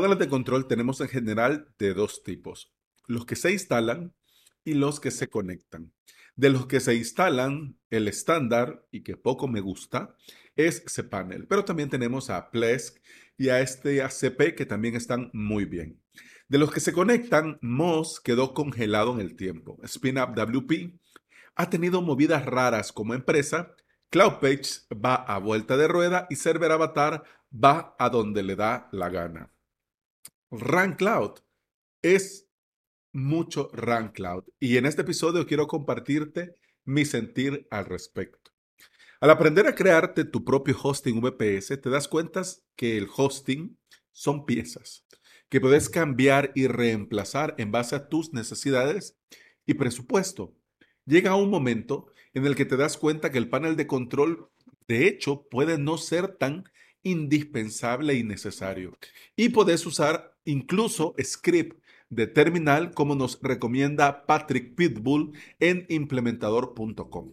paneles de control tenemos en general de dos tipos, los que se instalan y los que se conectan. De los que se instalan, el estándar, y que poco me gusta, es cPanel, pero también tenemos a Plesk y a este ACP que también están muy bien. De los que se conectan, Moz quedó congelado en el tiempo. SpinUp WP ha tenido movidas raras como empresa. CloudPage va a vuelta de rueda y Server Avatar va a donde le da la gana. Run Cloud es mucho Run Cloud y en este episodio quiero compartirte mi sentir al respecto. Al aprender a crearte tu propio hosting VPS, te das cuenta que el hosting son piezas que puedes cambiar y reemplazar en base a tus necesidades y presupuesto. Llega un momento en el que te das cuenta que el panel de control, de hecho, puede no ser tan indispensable y necesario. Y puedes usar incluso script de terminal como nos recomienda Patrick Pitbull en implementador.com.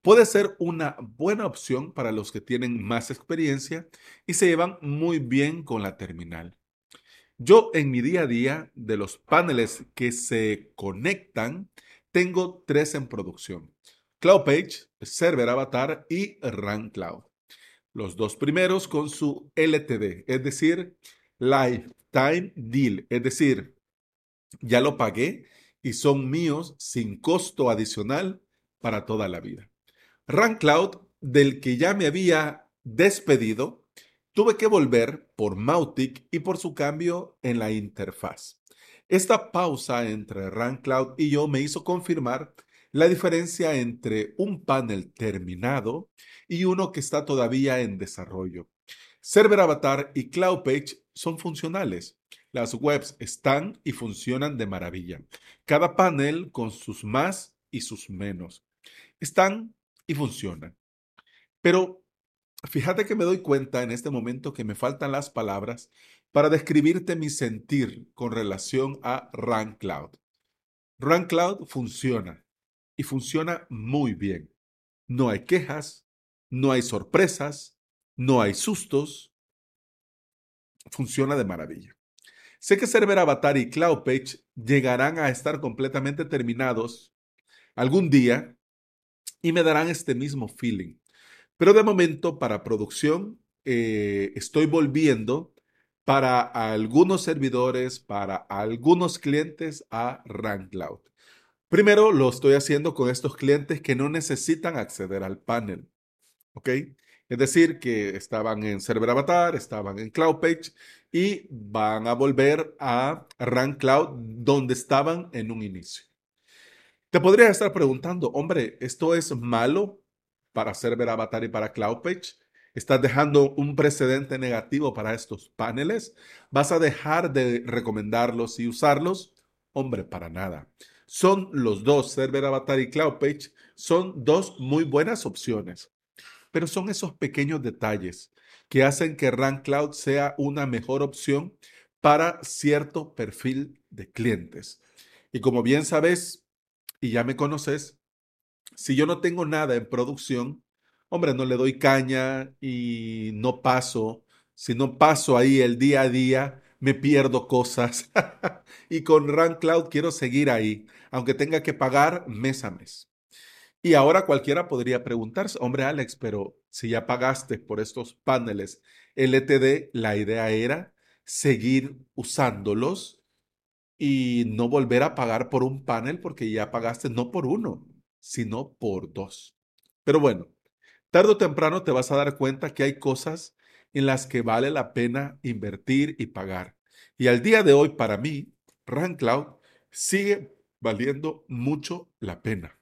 Puede ser una buena opción para los que tienen más experiencia y se llevan muy bien con la terminal. Yo en mi día a día de los paneles que se conectan, tengo tres en producción. CloudPage, Server Avatar y Run Cloud. Los dos primeros con su LTD, es decir, Lifetime Deal, es decir, ya lo pagué y son míos sin costo adicional para toda la vida. Run Cloud, del que ya me había despedido, tuve que volver por Mautic y por su cambio en la interfaz. Esta pausa entre Cloud y yo me hizo confirmar la diferencia entre un panel terminado y uno que está todavía en desarrollo. Server Avatar y CloudPage son funcionales. Las webs están y funcionan de maravilla. Cada panel con sus más y sus menos. Están y funcionan. Pero Fíjate que me doy cuenta en este momento que me faltan las palabras para describirte mi sentir con relación a Run Cloud. Run Cloud funciona y funciona muy bien. No hay quejas, no hay sorpresas, no hay sustos. Funciona de maravilla. Sé que Server Avatar y CloudPage llegarán a estar completamente terminados algún día y me darán este mismo feeling. Pero de momento, para producción, eh, estoy volviendo para algunos servidores, para algunos clientes a Cloud. Primero lo estoy haciendo con estos clientes que no necesitan acceder al panel. ¿Ok? Es decir, que estaban en Server Avatar, estaban en CloudPage y van a volver a Cloud donde estaban en un inicio. Te podrías estar preguntando, hombre, ¿esto es malo para Server Avatar y para CloudPage? ¿Estás dejando un precedente negativo para estos paneles? ¿Vas a dejar de recomendarlos y usarlos? Hombre, para nada. Son los dos, Server Avatar y CloudPage, son dos muy buenas opciones. Pero son esos pequeños detalles que hacen que Run Cloud sea una mejor opción para cierto perfil de clientes. Y como bien sabes y ya me conoces, si yo no tengo nada en producción, hombre, no le doy caña y no paso. Si no paso ahí el día a día, me pierdo cosas. y con Run Cloud quiero seguir ahí, aunque tenga que pagar mes a mes. Y ahora cualquiera podría preguntarse, hombre Alex, pero si ya pagaste por estos paneles LTD, la idea era seguir usándolos y no volver a pagar por un panel porque ya pagaste no por uno, sino por dos. Pero bueno, tarde o temprano te vas a dar cuenta que hay cosas en las que vale la pena invertir y pagar. Y al día de hoy, para mí, Cloud sigue valiendo mucho la pena.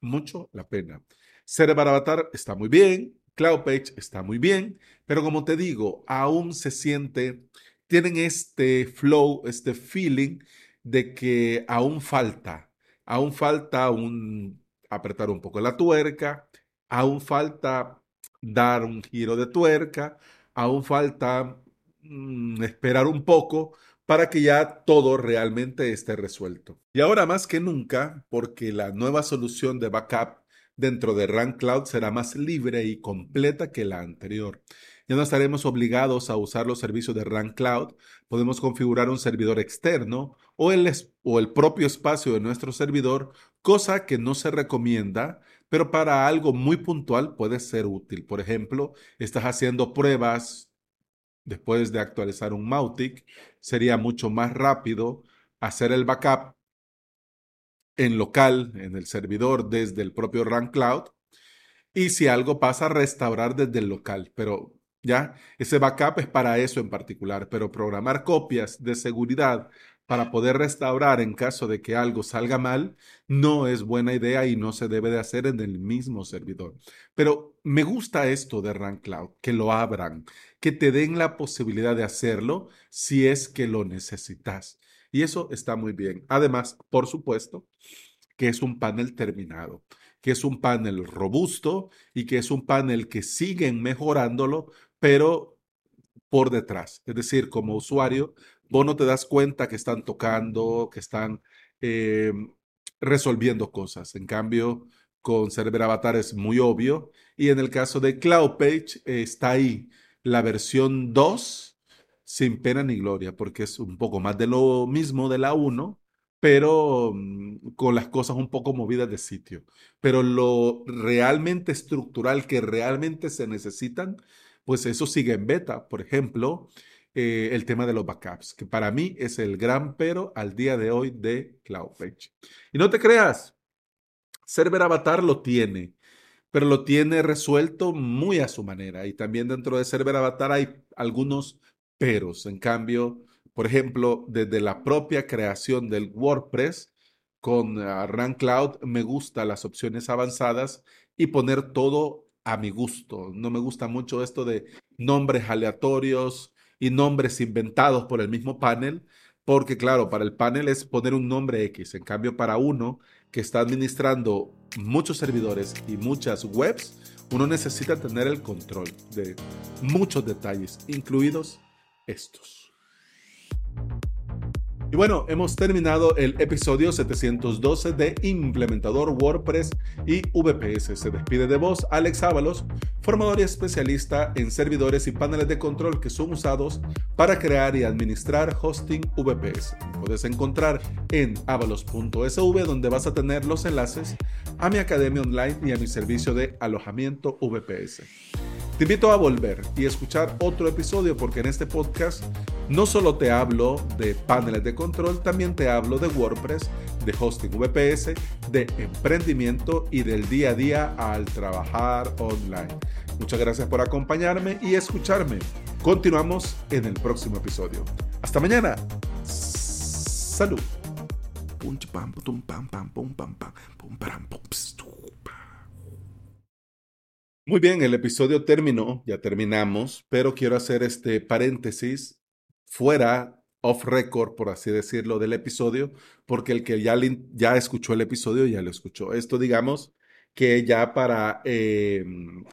Mucho la pena. Server Avatar está muy bien, CloudPage está muy bien, pero como te digo, aún se siente, tienen este flow, este feeling de que aún falta, aún falta un apretar un poco la tuerca, aún falta dar un giro de tuerca, aún falta mm, esperar un poco para que ya todo realmente esté resuelto. Y ahora más que nunca, porque la nueva solución de backup dentro de Run Cloud será más libre y completa que la anterior. Ya no estaremos obligados a usar los servicios de Run Cloud. Podemos configurar un servidor externo o el, o el propio espacio de nuestro servidor, cosa que no se recomienda, pero para algo muy puntual puede ser útil. Por ejemplo, estás haciendo pruebas después de actualizar un Mautic, sería mucho más rápido hacer el backup en local, en el servidor, desde el propio Run Cloud. Y si algo pasa, restaurar desde el local. Pero ya, ese backup es para eso en particular. Pero programar copias de seguridad para poder restaurar en caso de que algo salga mal, no es buena idea y no se debe de hacer en el mismo servidor. Pero me gusta esto de Run Cloud, que lo abran, que te den la posibilidad de hacerlo si es que lo necesitas. Y eso está muy bien. Además, por supuesto, que es un panel terminado, que es un panel robusto y que es un panel que siguen mejorándolo, pero por detrás. Es decir, como usuario, vos no te das cuenta que están tocando, que están eh, resolviendo cosas. En cambio, con Server Avatar es muy obvio. Y en el caso de CloudPage, está ahí la versión 2 sin pena ni gloria, porque es un poco más de lo mismo de la 1, pero mm, con las cosas un poco movidas de sitio. Pero lo realmente estructural que realmente se necesitan, pues eso sigue en beta. Por ejemplo, eh, el tema de los backups, que para mí es el gran pero al día de hoy de CloudPage. Y no te creas, Server Avatar lo tiene, pero lo tiene resuelto muy a su manera. Y también dentro de Server Avatar hay algunos peros. En cambio, por ejemplo, desde la propia creación del WordPress con uh, Run Cloud, me gustan las opciones avanzadas y poner todo a mi gusto. No me gusta mucho esto de nombres aleatorios y nombres inventados por el mismo panel, porque claro, para el panel es poner un nombre X. En cambio, para uno que está administrando muchos servidores y muchas webs, uno necesita tener el control de muchos detalles, incluidos estos. Y bueno, hemos terminado el episodio 712 de Implementador WordPress y VPS. Se despide de vos, Alex Ábalos, formador y especialista en servidores y paneles de control que son usados para crear y administrar hosting VPS. Puedes encontrar en avalos.sv donde vas a tener los enlaces a mi academia online y a mi servicio de alojamiento VPS. Te invito a volver y escuchar otro episodio porque en este podcast no solo te hablo de paneles de control, también te hablo de WordPress, de hosting VPS, de emprendimiento y del día a día al trabajar online. Muchas gracias por acompañarme y escucharme. Continuamos en el próximo episodio. Hasta mañana. Salud. Muy bien, el episodio terminó, ya terminamos, pero quiero hacer este paréntesis fuera off record, por así decirlo, del episodio, porque el que ya, escuchó el episodio ya lo escuchó. Esto, digamos, que ya para eh,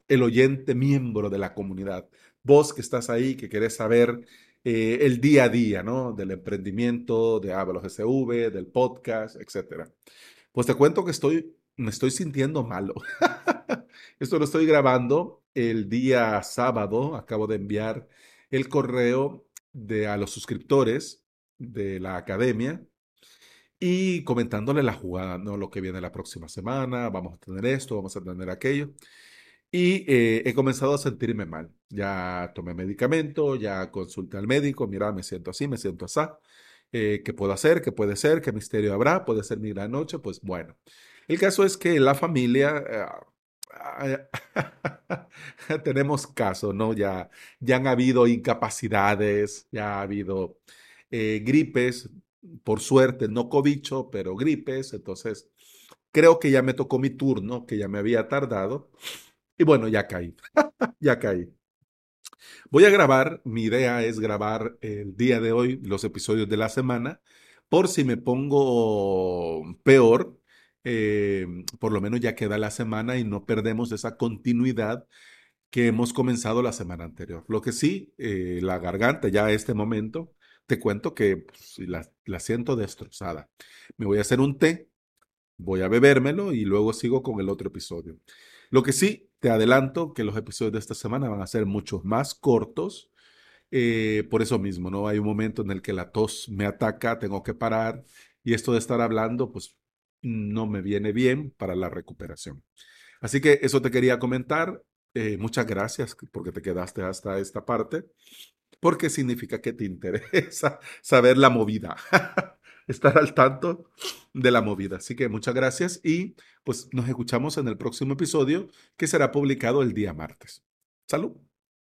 el oyente miembro de la comunidad, vos que estás ahí, que querés saber eh, el día a día, ¿no? Del emprendimiento, de Avalos SV, del podcast, etcétera. Pues te cuento que estoy, me estoy sintiendo malo. Esto lo estoy grabando el día sábado. Acabo de enviar el correo de, a los suscriptores de la academia y comentándole la jugada, ¿no? Lo que viene la próxima semana, vamos a tener esto, vamos a tener aquello. Y eh, he comenzado a sentirme mal. Ya tomé medicamento, ya consulté al médico, mira, me siento así, me siento así. Eh, ¿Qué puedo hacer? ¿Qué puede ser? ¿Qué misterio habrá? ¿Puede ser mi gran noche? Pues bueno. El caso es que la familia... Eh, tenemos caso, ¿no? Ya, ya han habido incapacidades, ya ha habido eh, gripes, por suerte, no cobicho, pero gripes, entonces creo que ya me tocó mi turno, que ya me había tardado, y bueno, ya caí, ya caí. Voy a grabar, mi idea es grabar el día de hoy los episodios de la semana, por si me pongo peor, eh, por lo menos ya queda la semana y no perdemos esa continuidad que hemos comenzado la semana anterior. Lo que sí, eh, la garganta ya a este momento, te cuento que pues, la, siento destrozada. Me voy a hacer un té, voy a bebérmelo y luego sigo con el otro episodio. Lo que sí, te adelanto que los episodios de esta semana van a ser mucho más cortos. eh, por eso mismo, ¿no? Hay un momento en el que la tos me ataca, tengo que parar y esto de estar hablando, pues no me viene bien para la recuperación. Así que eso te quería comentar. Eh, muchas gracias porque te quedaste hasta esta parte, porque significa que te interesa saber la movida, estar al tanto de la movida. Así que muchas gracias y pues nos escuchamos en el próximo episodio que será publicado el día martes. Salud.